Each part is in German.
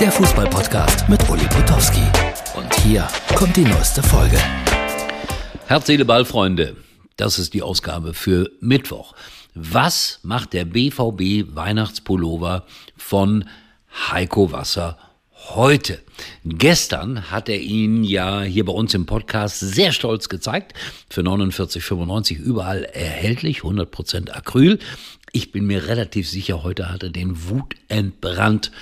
der Fußballpodcast mit Uli Potowski. Und hier kommt die neueste Folge. Herz, Seele, Ball, Freunde. Das ist die Ausgabe für Mittwoch. Was macht der BVB Weihnachtspullover von Heiko Wasser heute. Gestern hat er ihn ja hier bei uns im Podcast sehr stolz gezeigt. Für 49,95 überall erhältlich, 100% Acryl. Ich bin mir relativ sicher, heute hat er den Wut entbrannt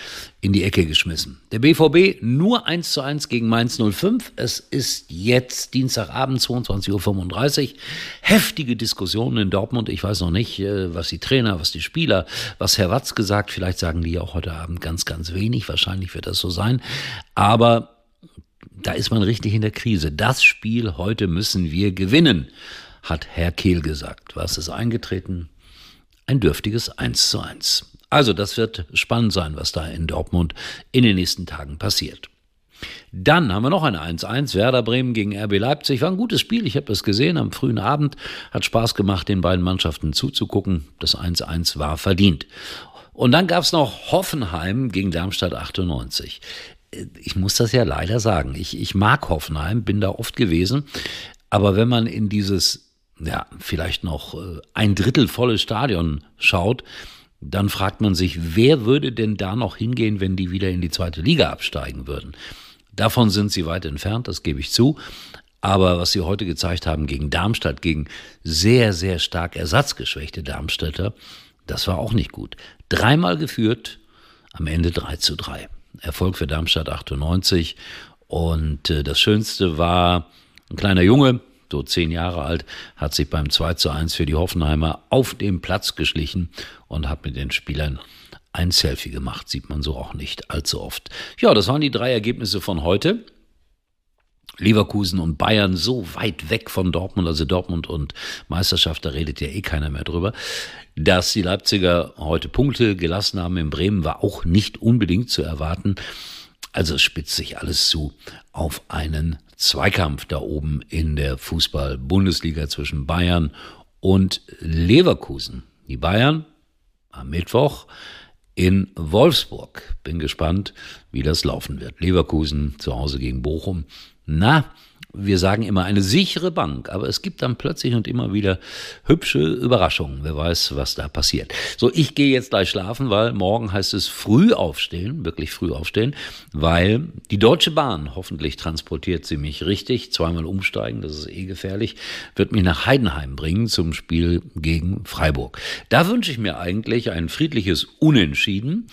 in die Ecke geschmissen. Der BVB nur 1 zu 1 gegen Mainz 05. Es ist jetzt Dienstagabend 22.35 Uhr. Heftige Diskussionen in Dortmund. Ich weiß noch nicht, äh, was die Trainer, was die Spieler, was Herr Watz gesagt. Vielleicht sagen die auch heute Abend ganz, ganz wenig. Wahrscheinlich wird das so sein. Aber da ist man richtig in der Krise. Das Spiel heute müssen wir gewinnen, hat Herr Kehl gesagt. Was ist eingetreten? Ein dürftiges 1 zu 1. Also das wird spannend sein, was da in Dortmund in den nächsten Tagen passiert. Dann haben wir noch ein 1-1, Werder Bremen gegen RB Leipzig. War ein gutes Spiel, ich habe das gesehen am frühen Abend. Hat Spaß gemacht, den beiden Mannschaften zuzugucken. Das 1-1 war verdient. Und dann gab es noch Hoffenheim gegen Darmstadt 98. Ich muss das ja leider sagen. Ich, ich mag Hoffenheim, bin da oft gewesen. Aber wenn man in dieses ja, vielleicht noch äh, ein Drittel volles Stadion schaut, dann fragt man sich, wer würde denn da noch hingehen, wenn die wieder in die zweite Liga absteigen würden? Davon sind sie weit entfernt, das gebe ich zu. Aber was sie heute gezeigt haben gegen Darmstadt, gegen sehr, sehr stark ersatzgeschwächte Darmstädter, das war auch nicht gut. Dreimal geführt, am Ende 3 zu 3. Erfolg für Darmstadt 98. Und äh, das Schönste war ein kleiner Junge, so zehn Jahre alt, hat sich beim 2 zu 1 für die Hoffenheimer auf dem Platz geschlichen und hat mit den Spielern ein Selfie gemacht. Sieht man so auch nicht allzu oft. Ja, das waren die drei Ergebnisse von heute. Leverkusen und Bayern so weit weg von Dortmund, also Dortmund und Meisterschaft, da redet ja eh keiner mehr drüber. Dass die Leipziger heute Punkte gelassen haben in Bremen, war auch nicht unbedingt zu erwarten. Also spitzt sich alles zu auf einen Zweikampf da oben in der Fußball-Bundesliga zwischen Bayern und Leverkusen. Die Bayern am Mittwoch in Wolfsburg. Bin gespannt, wie das laufen wird. Leverkusen zu Hause gegen Bochum. Na, wir sagen immer eine sichere Bank, aber es gibt dann plötzlich und immer wieder hübsche Überraschungen. Wer weiß, was da passiert. So, ich gehe jetzt gleich schlafen, weil morgen heißt es früh aufstehen, wirklich früh aufstehen, weil die Deutsche Bahn, hoffentlich transportiert sie mich richtig, zweimal umsteigen, das ist eh gefährlich, wird mich nach Heidenheim bringen zum Spiel gegen Freiburg. Da wünsche ich mir eigentlich ein friedliches Unentschieden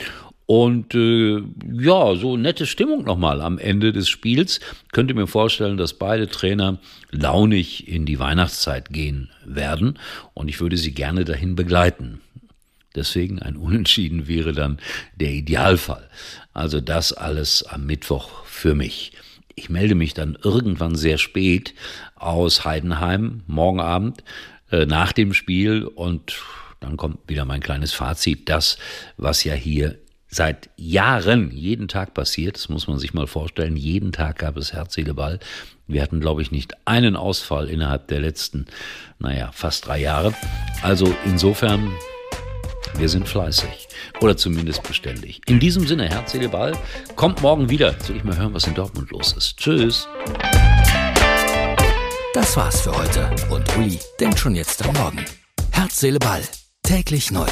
und äh, ja, so nette Stimmung nochmal am Ende des Spiels. Könnte mir vorstellen, dass beide Trainer launig in die Weihnachtszeit gehen werden und ich würde sie gerne dahin begleiten. Deswegen ein Unentschieden wäre dann der Idealfall. Also das alles am Mittwoch für mich. Ich melde mich dann irgendwann sehr spät aus Heidenheim, morgen Abend, äh, nach dem Spiel und dann kommt wieder mein kleines Fazit. Das, was ja hier seit Jahren jeden Tag passiert. Das muss man sich mal vorstellen. Jeden Tag gab es Herz, Ball. Wir hatten, glaube ich, nicht einen Ausfall innerhalb der letzten, naja, fast drei Jahre. Also insofern, wir sind fleißig. Oder zumindest beständig. In diesem Sinne, Herz, Ball. Kommt morgen wieder. Soll ich mal hören, was in Dortmund los ist. Tschüss. Das war's für heute. Und Uli denkt schon jetzt am Morgen. Herz, Seele, Ball. Täglich neu.